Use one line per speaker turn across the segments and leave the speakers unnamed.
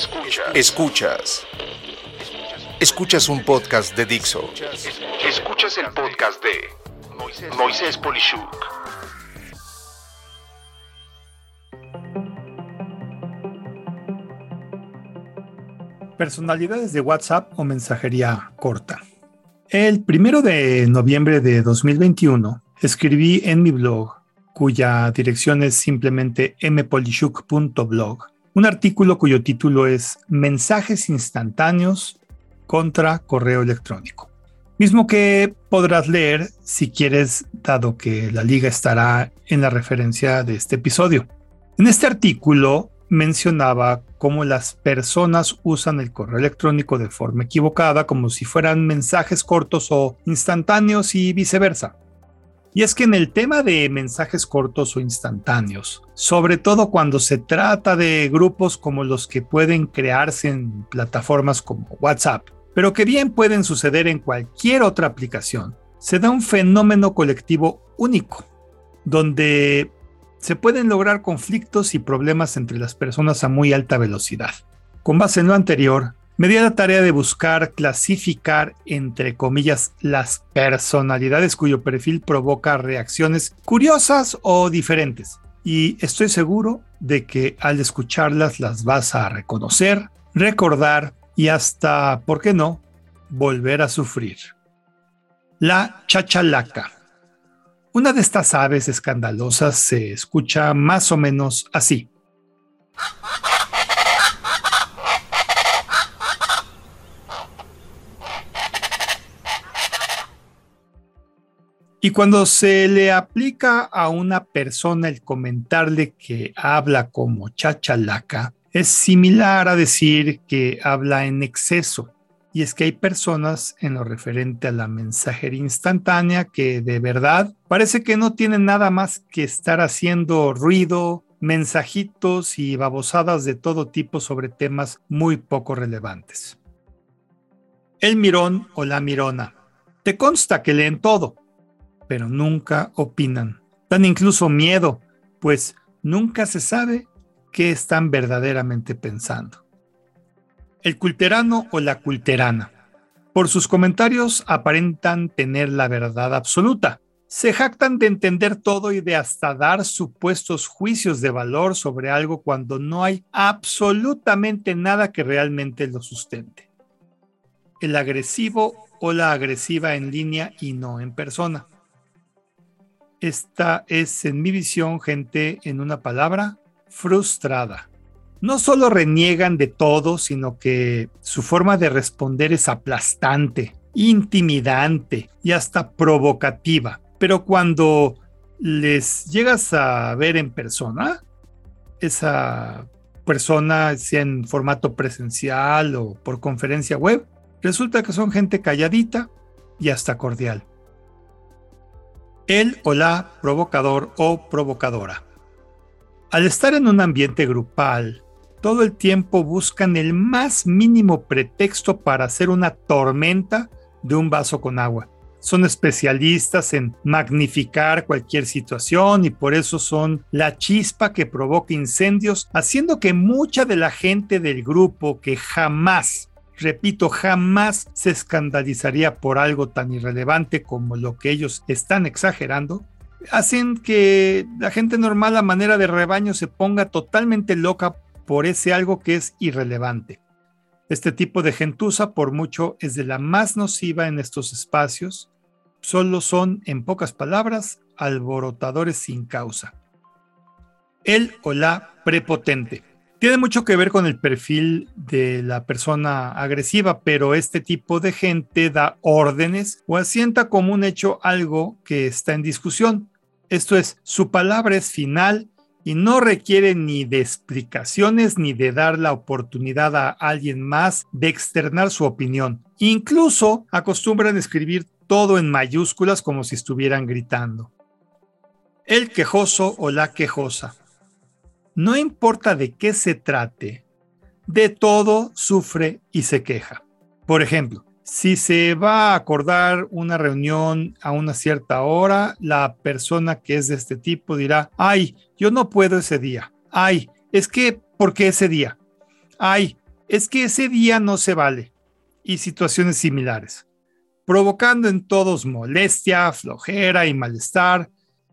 Escuchas. Escuchas. Escuchas un podcast de Dixo. Escuchas el podcast de Moisés Polishuk.
Personalidades de WhatsApp o mensajería corta. El primero de noviembre de 2021 escribí en mi blog, cuya dirección es simplemente mpolishuk.blog, un artículo cuyo título es Mensajes instantáneos contra correo electrónico. Mismo que podrás leer si quieres, dado que la liga estará en la referencia de este episodio. En este artículo mencionaba cómo las personas usan el correo electrónico de forma equivocada, como si fueran mensajes cortos o instantáneos y viceversa. Y es que en el tema de mensajes cortos o instantáneos, sobre todo cuando se trata de grupos como los que pueden crearse en plataformas como WhatsApp, pero que bien pueden suceder en cualquier otra aplicación, se da un fenómeno colectivo único, donde se pueden lograr conflictos y problemas entre las personas a muy alta velocidad. Con base en lo anterior, me di la tarea de buscar clasificar, entre comillas, las personalidades cuyo perfil provoca reacciones curiosas o diferentes. Y estoy seguro de que al escucharlas las vas a reconocer, recordar y hasta, ¿por qué no?, volver a sufrir. La chachalaca. Una de estas aves escandalosas se escucha más o menos así. Y cuando se le aplica a una persona el comentarle que habla como chachalaca, es similar a decir que habla en exceso. Y es que hay personas en lo referente a la mensajería instantánea que de verdad parece que no tienen nada más que estar haciendo ruido, mensajitos y babosadas de todo tipo sobre temas muy poco relevantes. El mirón o la mirona. Te consta que leen todo, pero nunca opinan. Dan incluso miedo, pues nunca se sabe qué están verdaderamente pensando. El culterano o la culterana. Por sus comentarios aparentan tener la verdad absoluta. Se jactan de entender todo y de hasta dar supuestos juicios de valor sobre algo cuando no hay absolutamente nada que realmente lo sustente. El agresivo o la agresiva en línea y no en persona. Esta es, en mi visión, gente, en una palabra, frustrada. No solo reniegan de todo, sino que su forma de responder es aplastante, intimidante y hasta provocativa. Pero cuando les llegas a ver en persona, esa persona, sea en formato presencial o por conferencia web, resulta que son gente calladita y hasta cordial el o la provocador o provocadora. Al estar en un ambiente grupal, todo el tiempo buscan el más mínimo pretexto para hacer una tormenta de un vaso con agua. Son especialistas en magnificar cualquier situación y por eso son la chispa que provoca incendios, haciendo que mucha de la gente del grupo que jamás repito, jamás se escandalizaría por algo tan irrelevante como lo que ellos están exagerando, hacen que la gente normal a manera de rebaño se ponga totalmente loca por ese algo que es irrelevante. Este tipo de gentuza, por mucho, es de la más nociva en estos espacios. Solo son, en pocas palabras, alborotadores sin causa. El o la prepotente. Tiene mucho que ver con el perfil de la persona agresiva, pero este tipo de gente da órdenes o asienta como un hecho algo que está en discusión. Esto es, su palabra es final y no requiere ni de explicaciones ni de dar la oportunidad a alguien más de externar su opinión. Incluso acostumbran escribir todo en mayúsculas como si estuvieran gritando. El quejoso o la quejosa no importa de qué se trate, de todo sufre y se queja. Por ejemplo, si se va a acordar una reunión a una cierta hora, la persona que es de este tipo dirá, ay, yo no puedo ese día. Ay, es que, ¿por qué ese día? Ay, es que ese día no se vale y situaciones similares, provocando en todos molestia, flojera y malestar,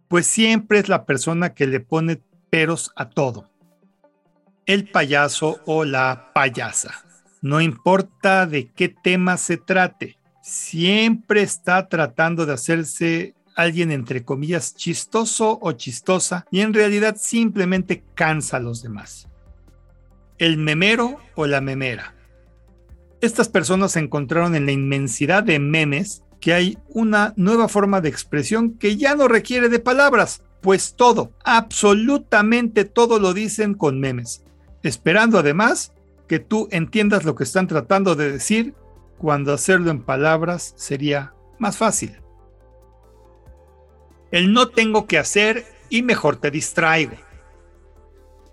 pues siempre es la persona que le pone peros a todo. El payaso o la payasa. No importa de qué tema se trate, siempre está tratando de hacerse alguien entre comillas chistoso o chistosa y en realidad simplemente cansa a los demás. El memero o la memera. Estas personas encontraron en la inmensidad de memes que hay una nueva forma de expresión que ya no requiere de palabras, pues todo, absolutamente todo lo dicen con memes, esperando además que tú entiendas lo que están tratando de decir cuando hacerlo en palabras sería más fácil. El no tengo que hacer y mejor te distraigo.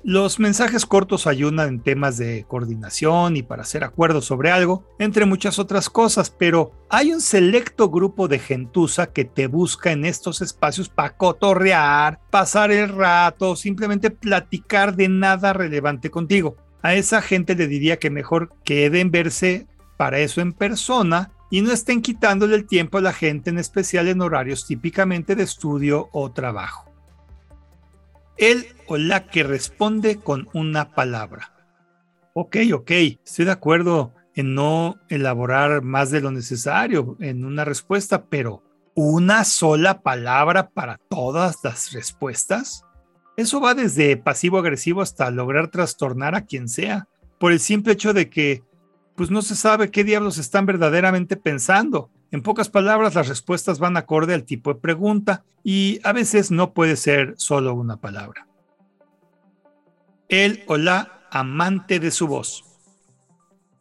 Los mensajes cortos ayudan en temas de coordinación y para hacer acuerdos sobre algo, entre muchas otras cosas, pero hay un selecto grupo de gentuza que te busca en estos espacios para cotorrear, pasar el rato, simplemente platicar de nada relevante contigo. A esa gente le diría que mejor queden verse para eso en persona y no estén quitándole el tiempo a la gente, en especial en horarios típicamente de estudio o trabajo. Él o la que responde con una palabra. Ok, ok, estoy de acuerdo en no elaborar más de lo necesario en una respuesta, pero ¿una sola palabra para todas las respuestas? Eso va desde pasivo-agresivo hasta lograr trastornar a quien sea, por el simple hecho de que pues no se sabe qué diablos están verdaderamente pensando. En pocas palabras, las respuestas van acorde al tipo de pregunta y a veces no puede ser solo una palabra. El o la amante de su voz.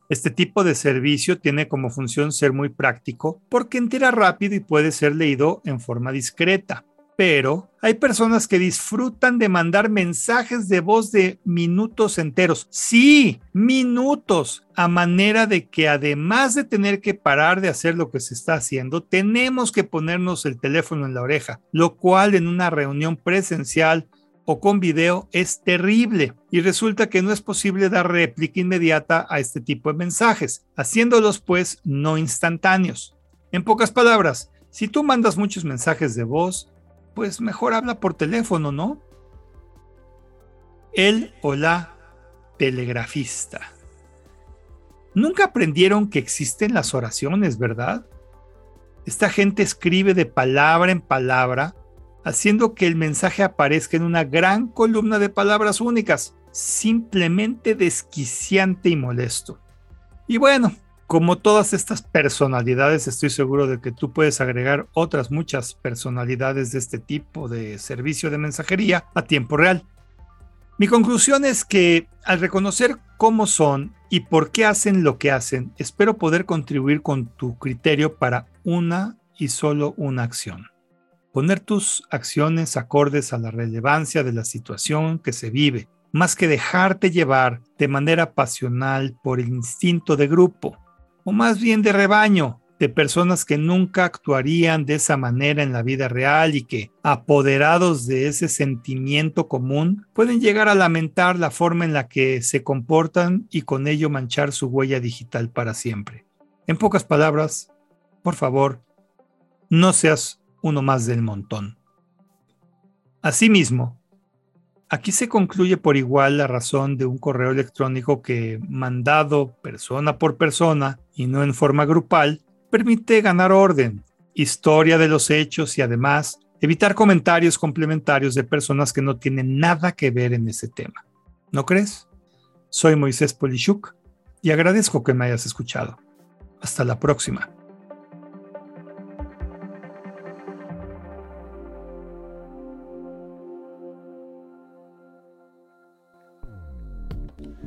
Este tipo de servicio tiene como función ser muy práctico porque entera rápido y puede ser leído en forma discreta pero hay personas que disfrutan de mandar mensajes de voz de minutos enteros. Sí, minutos, a manera de que además de tener que parar de hacer lo que se está haciendo, tenemos que ponernos el teléfono en la oreja, lo cual en una reunión presencial o con video es terrible y resulta que no es posible dar réplica inmediata a este tipo de mensajes, haciéndolos pues no instantáneos. En pocas palabras, si tú mandas muchos mensajes de voz, pues mejor habla por teléfono, ¿no? El o la telegrafista. Nunca aprendieron que existen las oraciones, ¿verdad? Esta gente escribe de palabra en palabra, haciendo que el mensaje aparezca en una gran columna de palabras únicas, simplemente desquiciante y molesto. Y bueno, como todas estas personalidades, estoy seguro de que tú puedes agregar otras muchas personalidades de este tipo de servicio de mensajería a tiempo real. Mi conclusión es que al reconocer cómo son y por qué hacen lo que hacen, espero poder contribuir con tu criterio para una y solo una acción. Poner tus acciones acordes a la relevancia de la situación que se vive, más que dejarte llevar de manera pasional por el instinto de grupo o más bien de rebaño, de personas que nunca actuarían de esa manera en la vida real y que, apoderados de ese sentimiento común, pueden llegar a lamentar la forma en la que se comportan y con ello manchar su huella digital para siempre. En pocas palabras, por favor, no seas uno más del montón. Asimismo, Aquí se concluye por igual la razón de un correo electrónico que, mandado persona por persona y no en forma grupal, permite ganar orden, historia de los hechos y además evitar comentarios complementarios de personas que no tienen nada que ver en ese tema. ¿No crees? Soy Moisés Polishuk y agradezco que me hayas escuchado. Hasta la próxima.